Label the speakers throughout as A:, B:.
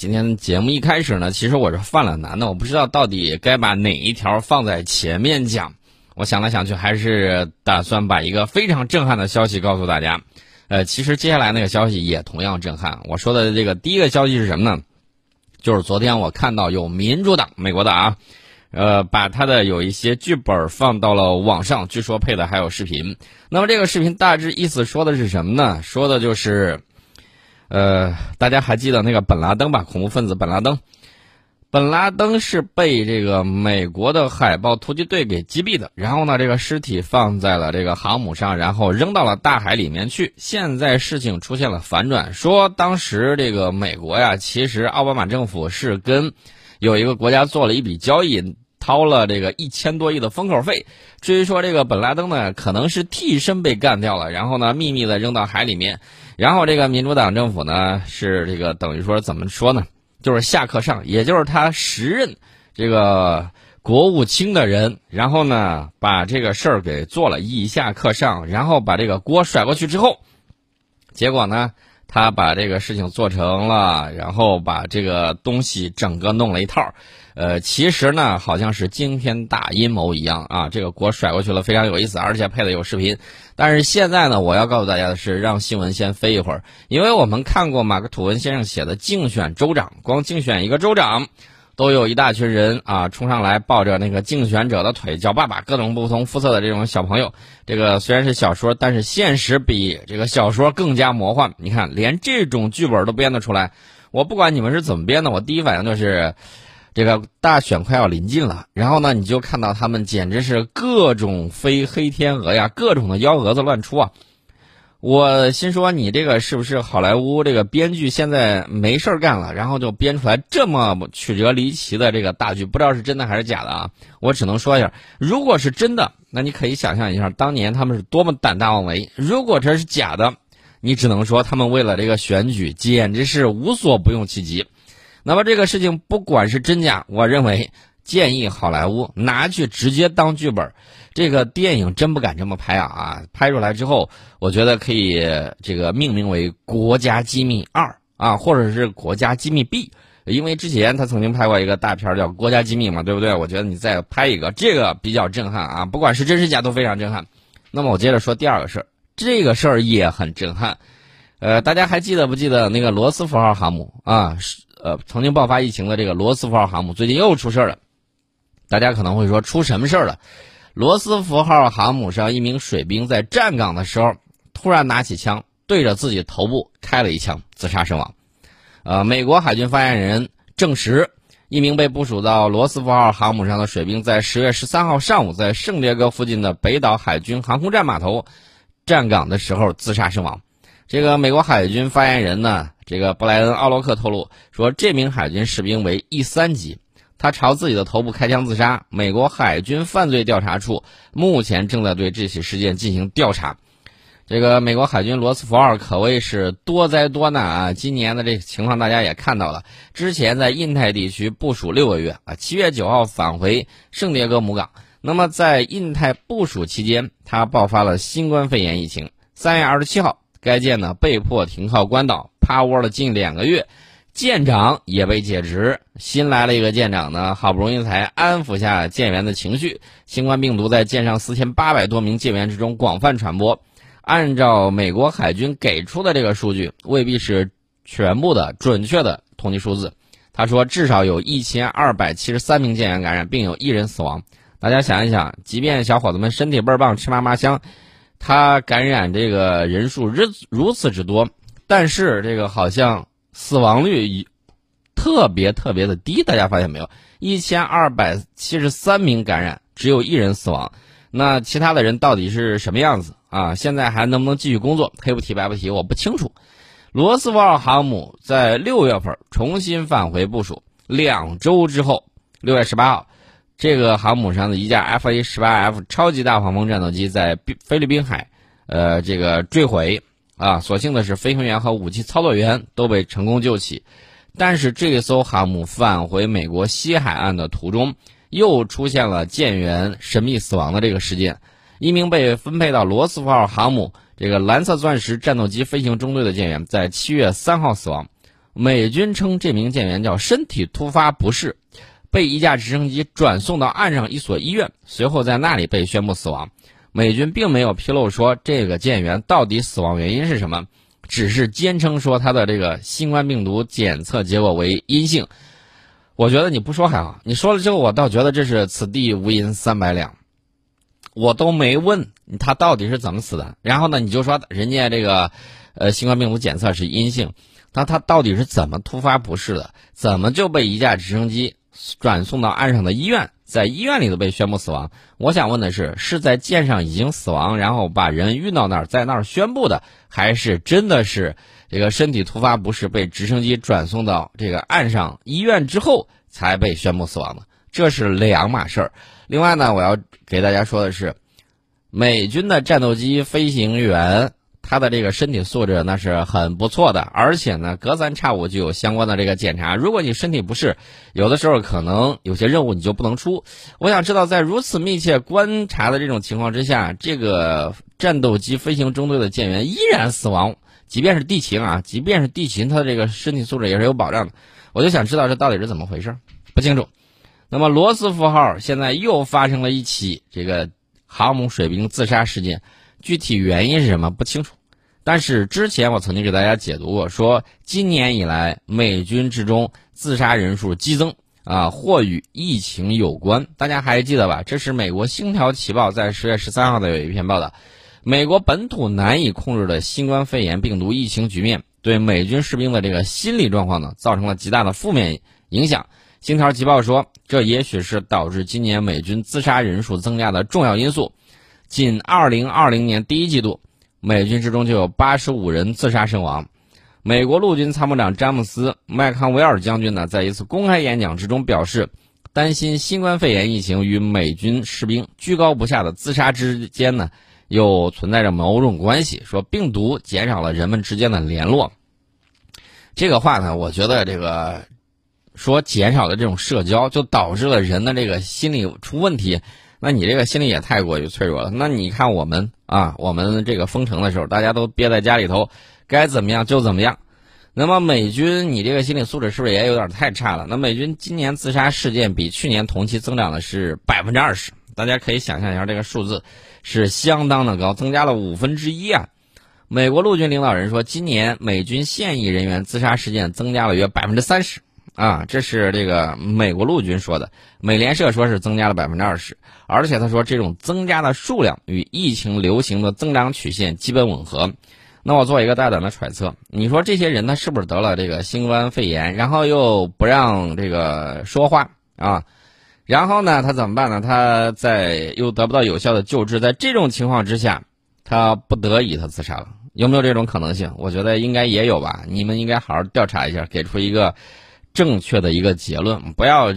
A: 今天节目一开始呢，其实我是犯了难的，我不知道到底该把哪一条放在前面讲。我想来想去，还是打算把一个非常震撼的消息告诉大家。呃，其实接下来那个消息也同样震撼。我说的这个第一个消息是什么呢？就是昨天我看到有民主党，美国的啊，呃，把他的有一些剧本放到了网上，据说配的还有视频。那么这个视频大致意思说的是什么呢？说的就是。呃，大家还记得那个本拉登吧？恐怖分子本拉登，本拉登是被这个美国的海豹突击队给击毙的。然后呢，这个尸体放在了这个航母上，然后扔到了大海里面去。现在事情出现了反转，说当时这个美国呀，其实奥巴马政府是跟有一个国家做了一笔交易，掏了这个一千多亿的封口费。至于说这个本拉登呢，可能是替身被干掉了，然后呢，秘密的扔到海里面。然后这个民主党政府呢，是这个等于说怎么说呢？就是下课上，也就是他时任这个国务卿的人，然后呢把这个事儿给做了，以下课上，然后把这个锅甩过去之后，结果呢？他把这个事情做成了，然后把这个东西整个弄了一套，呃，其实呢，好像是惊天大阴谋一样啊！这个锅甩过去了，非常有意思，而且配的有视频。但是现在呢，我要告诉大家的是，让新闻先飞一会儿，因为我们看过马克吐温先生写的竞选州长，光竞选一个州长。都有一大群人啊冲上来抱着那个竞选者的腿叫爸爸，各种不同肤色的这种小朋友。这个虽然是小说，但是现实比这个小说更加魔幻。你看，连这种剧本都编得出来。我不管你们是怎么编的，我第一反应就是，这个大选快要临近了，然后呢，你就看到他们简直是各种飞黑天鹅呀，各种的幺蛾子乱出啊。我心说，你这个是不是好莱坞这个编剧现在没事儿干了，然后就编出来这么曲折离奇的这个大剧？不知道是真的还是假的啊！我只能说一下，如果是真的，那你可以想象一下当年他们是多么胆大妄为；如果这是假的，你只能说他们为了这个选举简直是无所不用其极。那么这个事情不管是真假，我认为建议好莱坞拿去直接当剧本。这个电影真不敢这么拍啊！啊，拍出来之后，我觉得可以这个命名为《国家机密二》啊，或者是《国家机密 B》，因为之前他曾经拍过一个大片叫《国家机密》嘛，对不对？我觉得你再拍一个，这个比较震撼啊，不管是真是假都非常震撼。那么我接着说第二个事儿，这个事儿也很震撼。呃，大家还记得不记得那个罗斯福号航母啊？是呃，曾经爆发疫情的这个罗斯福号航母最近又出事儿了。大家可能会说出什么事儿了？罗斯福号航母上一名水兵在站岗的时候，突然拿起枪对着自己头部开了一枪，自杀身亡。呃，美国海军发言人证实，一名被部署到罗斯福号航母上的水兵在十月十三号上午在圣迭戈附近的北岛海军航空站码头站岗的时候自杀身亡。这个美国海军发言人呢，这个布莱恩·奥洛克透露说，这名海军士兵为 E 三级。他朝自己的头部开枪自杀。美国海军犯罪调查处目前正在对这起事件进行调查。这个美国海军罗斯福号可谓是多灾多难啊！今年的这个情况大家也看到了，之前在印太地区部署六个月啊，七月九号返回圣迭戈母港。那么在印太部署期间，他爆发了新冠肺炎疫情。三月二十七号，该舰呢被迫停靠关岛，趴窝了近两个月。舰长也被解职，新来了一个舰长呢，好不容易才安抚下舰员的情绪。新冠病毒在舰上四千八百多名舰员之中广泛传播。按照美国海军给出的这个数据，未必是全部的准确的统计数字。他说，至少有一千二百七十三名舰员感染，并有一人死亡。大家想一想，即便小伙子们身体倍儿棒，吃嘛嘛香，他感染这个人数如如此之多，但是这个好像。死亡率一特别特别的低，大家发现没有？一千二百七十三名感染，只有一人死亡。那其他的人到底是什么样子啊？现在还能不能继续工作？黑不提白不提，我不清楚。罗斯福号航母在六月份重新返回部署，两周之后，六月十八号，这个航母上的一架 F A 十八 F 超级大黄蜂战斗机在菲律宾海，呃，这个坠毁。啊，所幸的是，飞行员和武器操作员都被成功救起。但是，这艘航母返回美国西海岸的途中，又出现了舰员神秘死亡的这个事件。一名被分配到罗斯福号航母这个蓝色钻石战斗机飞行中队的舰员，在七月三号死亡。美军称这名舰员叫身体突发不适，被一架直升机转送到岸上一所医院，随后在那里被宣布死亡。美军并没有披露说这个舰员到底死亡原因是什么，只是坚称说他的这个新冠病毒检测结果为阴性。我觉得你不说还好，你说了之后，我倒觉得这是此地无银三百两。我都没问他到底是怎么死的，然后呢，你就说人家这个，呃，新冠病毒检测是阴性，那他到底是怎么突发不适的？怎么就被一架直升机转送到岸上的医院，在医院里头被宣布死亡？我想问的是，是在舰上已经死亡，然后把人运到那儿，在那儿宣布的，还是真的是这个身体突发不适被直升机转送到这个岸上医院之后才被宣布死亡的？这是两码事儿。另外呢，我要给大家说的是，美军的战斗机飞行员他的这个身体素质那是很不错的，而且呢，隔三差五就有相关的这个检查。如果你身体不适，有的时候可能有些任务你就不能出。我想知道，在如此密切观察的这种情况之下，这个战斗机飞行中队的舰员依然死亡，即便是地勤啊，即便是地勤，他的这个身体素质也是有保障的。我就想知道这到底是怎么回事，不清楚。那么罗斯福号现在又发生了一起这个航母水兵自杀事件，具体原因是什么不清楚。但是之前我曾经给大家解读过，说今年以来美军之中自杀人数激增啊，或与疫情有关。大家还记得吧？这是美国《星条旗报》在十月十三号的有一篇报道，美国本土难以控制的新冠肺炎病毒疫情局面，对美军士兵的这个心理状况呢，造成了极大的负面影响。《星条旗报》说，这也许是导致今年美军自杀人数增加的重要因素。仅2020年第一季度，美军之中就有85人自杀身亡。美国陆军参谋长詹姆斯·麦康维尔将军呢，在一次公开演讲之中表示，担心新冠肺炎疫情与美军士兵居高不下的自杀之间呢，又存在着某种关系。说病毒减少了人们之间的联络。这个话呢，我觉得这个。说减少了这种社交，就导致了人的这个心理出问题。那你这个心理也太过于脆弱了。那你看我们啊，我们这个封城的时候，大家都憋在家里头，该怎么样就怎么样。那么美军，你这个心理素质是不是也有点太差了？那美军今年自杀事件比去年同期增长的是百分之二十，大家可以想象一下，这个数字是相当的高，增加了五分之一啊。美国陆军领导人说，今年美军现役人员自杀事件增加了约百分之三十。啊，这是这个美国陆军说的，美联社说是增加了百分之二十，而且他说这种增加的数量与疫情流行的增长曲线基本吻合。那我做一个大胆的揣测，你说这些人他是不是得了这个新冠肺炎，然后又不让这个说话啊？然后呢，他怎么办呢？他在又得不到有效的救治，在这种情况之下，他不得已他自杀了，有没有这种可能性？我觉得应该也有吧。你们应该好好调查一下，给出一个。正确的一个结论，不要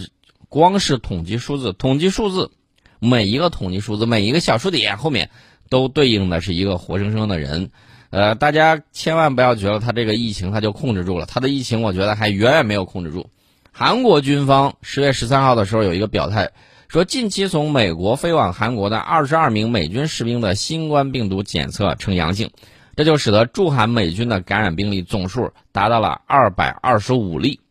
A: 光是统计数字，统计数字，每一个统计数字，每一个小数点后面都对应的是一个活生生的人。呃，大家千万不要觉得他这个疫情他就控制住了，他的疫情我觉得还远远没有控制住。韩国军方十月十三号的时候有一个表态，说近期从美国飞往韩国的二十二名美军士兵的新冠病毒检测呈阳性，这就使得驻韩美军的感染病例总数达到了二百二十五例。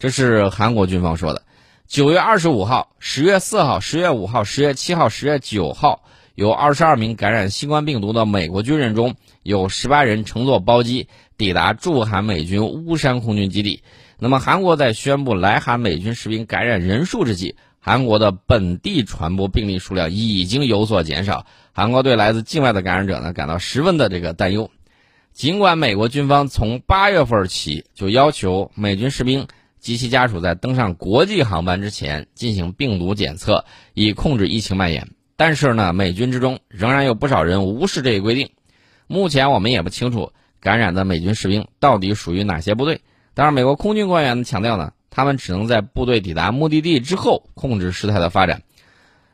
A: 这是韩国军方说的。九月二十五号、十月四号、十月五号、十月七号、十月九号，有二十二名感染新冠病毒的美国军人中，有十八人乘坐包机抵达驻韩美军乌山空军基地。那么，韩国在宣布来韩美军士兵感染人数之际，韩国的本地传播病例数量已经有所减少。韩国对来自境外的感染者呢，感到十分的这个担忧。尽管美国军方从八月份起就要求美军士兵。及其家属在登上国际航班之前进行病毒检测，以控制疫情蔓延。但是呢，美军之中仍然有不少人无视这一规定。目前我们也不清楚感染的美军士兵到底属于哪些部队。当然美国空军官员强调呢，他们只能在部队抵达目的地之后控制事态的发展。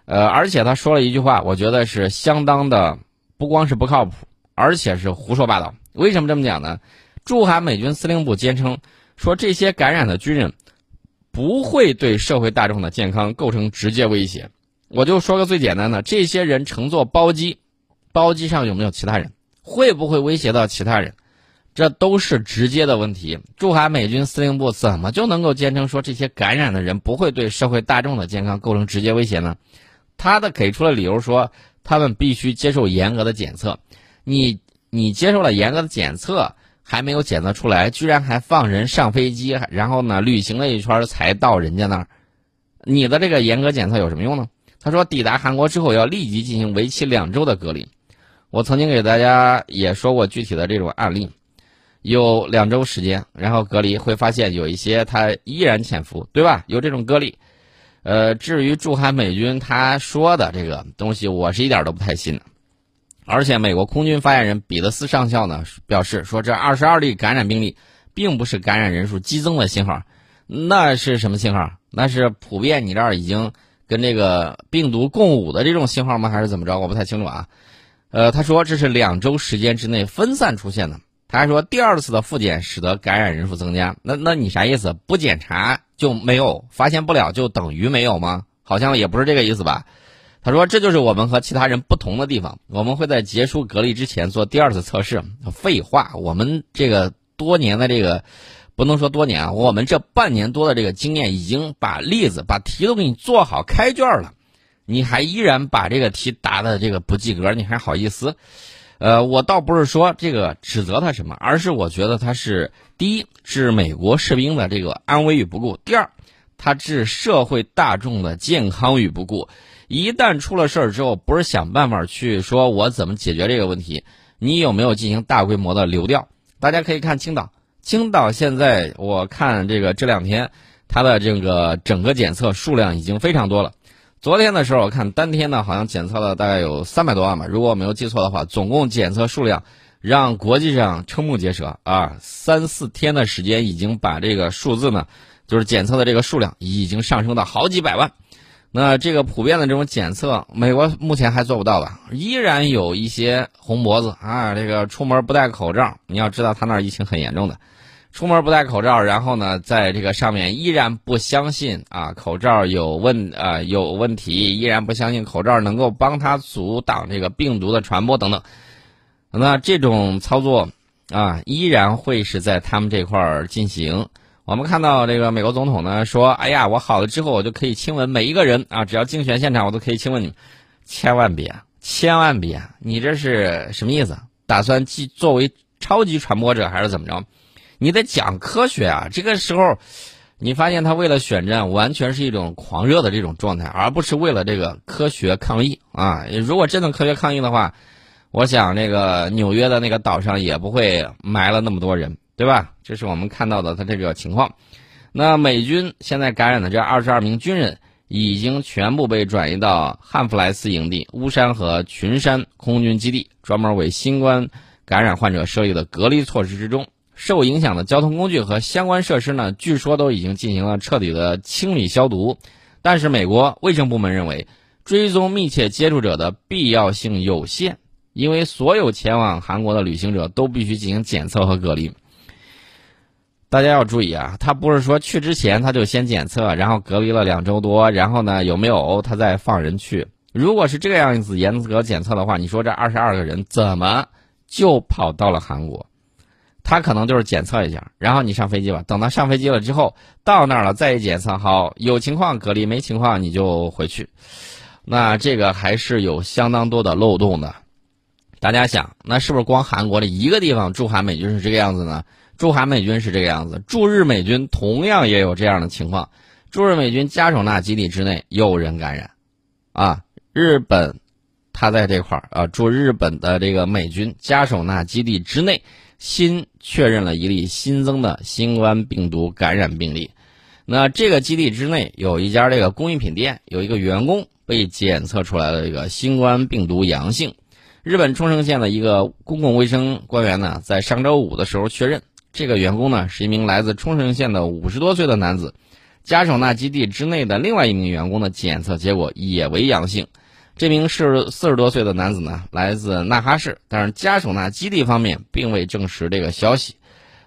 A: 呃，而且他说了一句话，我觉得是相当的，不光是不靠谱，而且是胡说八道。为什么这么讲呢？驻韩美军司令部坚称。说这些感染的军人不会对社会大众的健康构成直接威胁。我就说个最简单的：这些人乘坐包机，包机上有没有其他人？会不会威胁到其他人？这都是直接的问题。驻韩美军司令部怎么就能够坚称说这些感染的人不会对社会大众的健康构成直接威胁呢？他的给出了理由说，他们必须接受严格的检测。你你接受了严格的检测，还没有检测出来，居然还放人上飞机，然后呢旅行了一圈才到人家那儿，你的这个严格检测有什么用呢？他说，抵达韩国之后要立即进行为期两周的隔离。我曾经给大家也说过具体的这种案例，有两周时间，然后隔离会发现有一些他依然潜伏，对吧？有这种隔离。呃，至于驻韩美军他说的这个东西，我是一点都不太信。而且，美国空军发言人彼得斯上校呢表示说，这二十二例感染病例并不是感染人数激增的信号，那是什么信号？那是普遍你这儿已经跟这个病毒共舞的这种信号吗？还是怎么着？我不太清楚啊。呃，他说这是两周时间之内分散出现的。他还说，第二次的复检使得感染人数增加。那那你啥意思？不检查就没有发现不了，就等于没有吗？好像也不是这个意思吧。他说，这就是我们和其他人不同的地方。我们会在结束隔离之前做第二次测试。废话，我们这个多年的这个不能说多年啊，我们这半年多的这个经验已经把例子、把题都给你做好开卷了，你还依然把这个题答的这个不及格，你还好意思？呃，我倒不是说这个指责他什么，而是我觉得他是第一置美国士兵的这个安危于不顾，第二他置社会大众的健康于不顾。一旦出了事儿之后，不是想办法去说我怎么解决这个问题，你有没有进行大规模的流调？大家可以看青岛，青岛现在我看这个这两天它的这个整个检测数量已经非常多了。昨天的时候，我看当天呢，好像检测了大概有三百多万吧，如果我没有记错的话，总共检测数量让国际上瞠目结舌啊！三四天的时间，已经把这个数字呢，就是检测的这个数量已经上升到好几百万。那这个普遍的这种检测，美国目前还做不到吧？依然有一些红脖子啊，这个出门不戴口罩，你要知道他那儿疫情很严重的。出门不戴口罩，然后呢，在这个上面依然不相信啊，口罩有问啊有问题，依然不相信口罩能够帮他阻挡这个病毒的传播等等。那这种操作啊，依然会是在他们这块儿进行。我们看到这个美国总统呢说：“哎呀，我好了之后，我就可以亲吻每一个人啊，只要竞选现场，我都可以亲吻你。”千万别，千万别！你这是什么意思？打算既作为超级传播者，还是怎么着？你得讲科学啊！这个时候，你发现他为了选战，完全是一种狂热的这种状态，而不是为了这个科学抗议啊！如果真的科学抗议的话，我想那个纽约的那个岛上也不会埋了那么多人，对吧？这是我们看到的他这个情况。那美军现在感染的这二十二名军人，已经全部被转移到汉弗莱斯营地、巫山和群山空军基地，专门为新冠感染患者设立的隔离措施之中。受影响的交通工具和相关设施呢，据说都已经进行了彻底的清理消毒。但是，美国卫生部门认为，追踪密切接触者的必要性有限，因为所有前往韩国的旅行者都必须进行检测和隔离。大家要注意啊，他不是说去之前他就先检测，然后隔离了两周多，然后呢有没有他再放人去。如果是这个样子严格检测的话，你说这二十二个人怎么就跑到了韩国？他可能就是检测一下，然后你上飞机吧。等到上飞机了之后，到那儿了再一检测，好，有情况隔离，没情况你就回去。那这个还是有相当多的漏洞的。大家想，那是不是光韩国的一个地方驻韩美军是这个样子呢？驻韩美军是这个样子，驻日美军同样也有这样的情况。驻日美军加手纳基地之内有人感染，啊，日本他在这块儿啊，驻日本的这个美军加手纳基地之内。新确认了一例新增的新冠病毒感染病例。那这个基地之内有一家这个工艺品店，有一个员工被检测出来了这个新冠病毒阳性。日本冲绳县的一个公共卫生官员呢，在上周五的时候确认，这个员工呢是一名来自冲绳县的五十多岁的男子。加手纳基地之内的另外一名员工的检测结果也为阳性。这名是四十多岁的男子呢，来自那哈市，但是加手纳基地方面并未证实这个消息。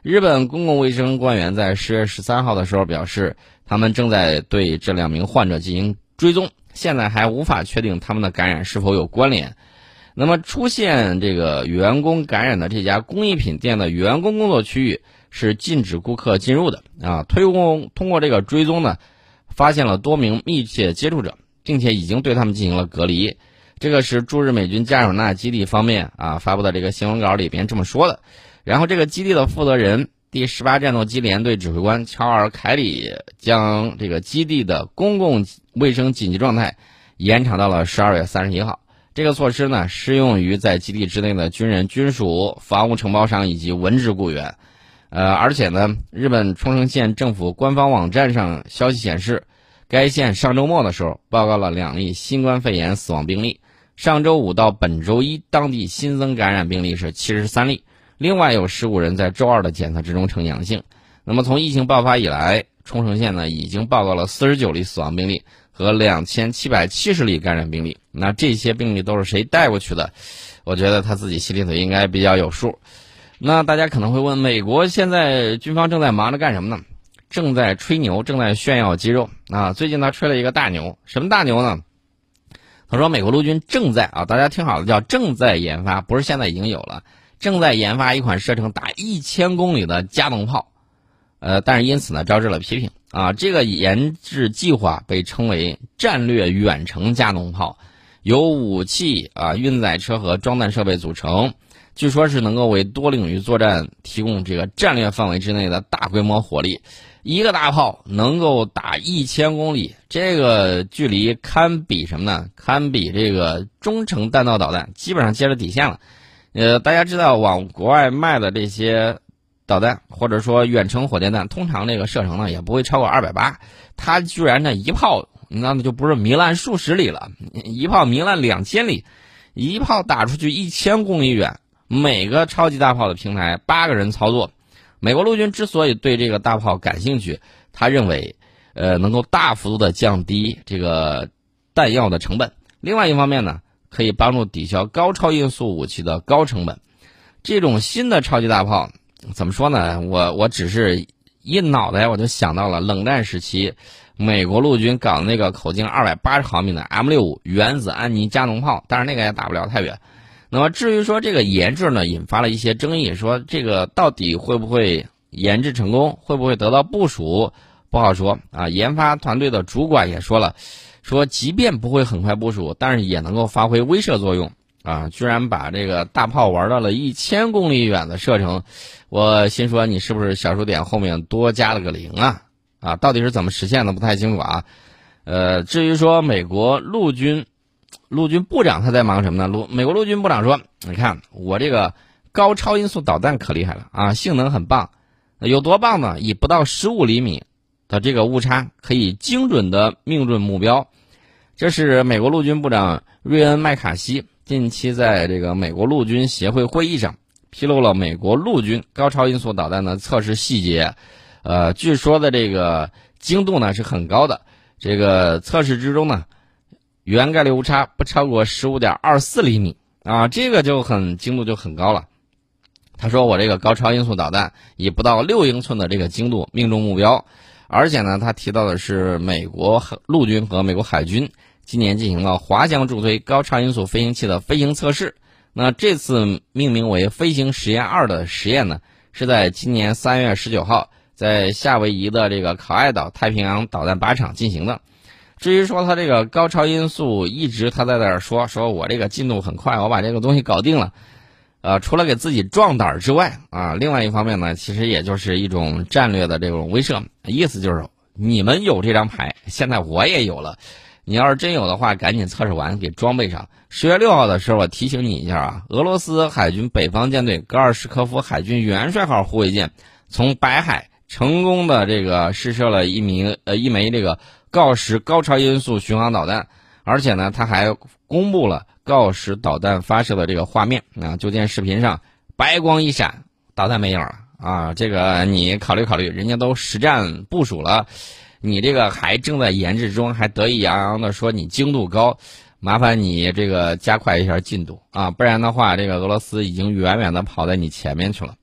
A: 日本公共卫生官员在十月十三号的时候表示，他们正在对这两名患者进行追踪，现在还无法确定他们的感染是否有关联。那么出现这个员工感染的这家工艺品店的员工工作区域是禁止顾客进入的啊。推工通过这个追踪呢，发现了多名密切接触者，并且已经对他们进行了隔离。这个是驻日美军加尔纳基地方面啊发布的这个新闻稿里边这么说的。然后这个基地的负责人。第十八战斗机联队指挥官乔尔·凯里将这个基地的公共卫生紧急状态延长到了十二月三十一号。这个措施呢，适用于在基地之内的军人、军属、房屋承包商以及文职雇员。呃，而且呢，日本冲绳县政府官方网站上消息显示，该县上周末的时候报告了两例新冠肺炎死亡病例。上周五到本周一，当地新增感染病例是七十三例。另外有十五人在周二的检测之中呈阳性。那么从疫情爆发以来，冲绳县呢已经报告了四十九例死亡病例和两千七百七十例感染病例。那这些病例都是谁带过去的？我觉得他自己心里头应该比较有数。那大家可能会问，美国现在军方正在忙着干什么呢？正在吹牛，正在炫耀肌肉啊！最近他吹了一个大牛，什么大牛呢？他说美国陆军正在啊，大家听好了，叫正在研发，不是现在已经有了。正在研发一款射程达一千公里的加农炮，呃，但是因此呢招致了批评啊。这个研制计划被称为战略远程加农炮，由武器啊、运载车和装弹设备组成，据说是能够为多领域作战提供这个战略范围之内的大规模火力。一个大炮能够打一千公里，这个距离堪比什么呢？堪比这个中程弹道导弹，基本上接着底线了。呃，大家知道往国外卖的这些导弹，或者说远程火箭弹，通常这个射程呢也不会超过二百八。它居然呢一炮，那就不是糜烂数十里了，一炮糜烂两千里，一炮打出去一千公里远。每个超级大炮的平台八个人操作。美国陆军之所以对这个大炮感兴趣，他认为，呃，能够大幅度的降低这个弹药的成本。另外一方面呢。可以帮助抵消高超音速武器的高成本。这种新的超级大炮怎么说呢？我我只是一脑袋我就想到了冷战时期美国陆军搞的那个口径二百八十毫米的 M 六五原子安妮加农炮，但是那个也打不了太远。那么至于说这个研制呢，引发了一些争议，说这个到底会不会研制成功，会不会得到部署，不好说啊。研发团队的主管也说了。说，即便不会很快部署，但是也能够发挥威慑作用啊！居然把这个大炮玩到了一千公里远的射程，我心说你是不是小数点后面多加了个零啊？啊，到底是怎么实现的？不太清楚啊。呃，至于说美国陆军陆军部长他在忙什么呢？陆美国陆军部长说：“你看我这个高超音速导弹可厉害了啊，性能很棒，有多棒呢？以不到十五厘米。”的这个误差可以精准的命中目标，这是美国陆军部长瑞恩·麦卡锡近期在这个美国陆军协会会议上披露了美国陆军高超音速导弹的测试细节。呃，据说的这个精度呢是很高的，这个测试之中呢，原概率误差不超过十五点二四厘米啊，这个就很精度就很高了。他说我这个高超音速导弹以不到六英寸的这个精度命中目标。而且呢，他提到的是美国陆军和美国海军今年进行了滑翔助推高超音速飞行器的飞行测试。那这次命名为“飞行实验二”的实验呢，是在今年三月十九号在夏威夷的这个考爱岛太平洋导弹靶场进行的。至于说它这个高超音速，一直他在那儿说说我这个进度很快，我把这个东西搞定了。呃，除了给自己壮胆之外，啊，另外一方面呢，其实也就是一种战略的这种威慑，意思就是你们有这张牌，现在我也有了。你要是真有的话，赶紧测试完给装备上。十月六号的时候，我提醒你一下啊，俄罗斯海军北方舰队戈尔什科夫海军元帅号护卫舰从白海成功的这个试射了一名呃一枚这个锆石高超音速巡航导弹，而且呢，他还公布了。锆石导弹发射的这个画面啊，就见视频上白光一闪，导弹没影了啊！这个你考虑考虑，人家都实战部署了，你这个还正在研制中，还得意洋洋的说你精度高，麻烦你这个加快一下进度啊，不然的话，这个俄罗斯已经远远的跑在你前面去了。